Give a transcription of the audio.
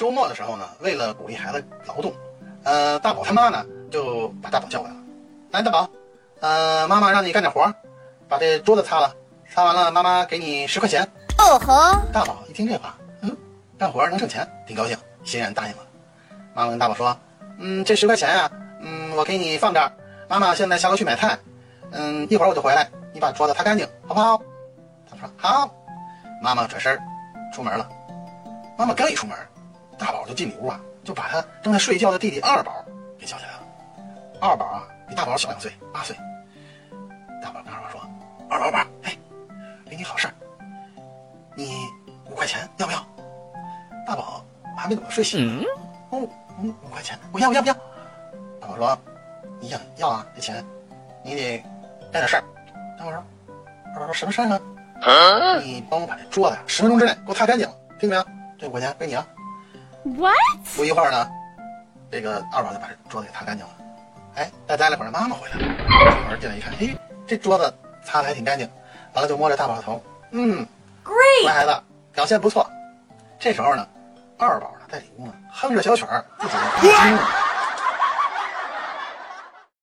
周末的时候呢，为了鼓励孩子劳动，呃，大宝他妈呢就把大宝叫过来了。来，大宝，呃，妈妈让你干点活，把这桌子擦了，擦完了妈妈给你十块钱。哦吼！大宝一听这话，嗯，干活能挣钱，挺高兴，欣然答应了。妈妈跟大宝说，嗯，这十块钱啊，嗯，我给你放这儿。妈妈现在下楼去买菜，嗯，一会儿我就回来，你把桌子擦干净，好不好？他说好。妈妈转身出门了。妈妈刚一出门。大宝就进里屋啊，就把他正在睡觉的弟弟二宝给叫起来了。二宝啊，比大宝小两岁，八岁。大宝跟二宝说：“二宝，二宝，哎，给你好事儿，你五块钱要不要？”大宝还没怎么睡醒，哦，嗯，五块钱，我要，我要不要？大宝说：“你想要啊，这钱，你得干点事儿。”大宝说：“二宝说什么事儿呢？你帮我把这桌子呀，十分钟之内给我擦干净了，听见没有？这五块钱归你啊。” What？不一会儿呢，这个二宝就把这桌子给擦干净了。哎，再待了会儿，妈妈回来了，出门进来一看，嘿，这桌子擦的还挺干净。完了就摸着大宝的头，嗯，Great，乖孩子，表现不错。这时候呢，二宝呢在里屋呢哼着小曲儿，自己听。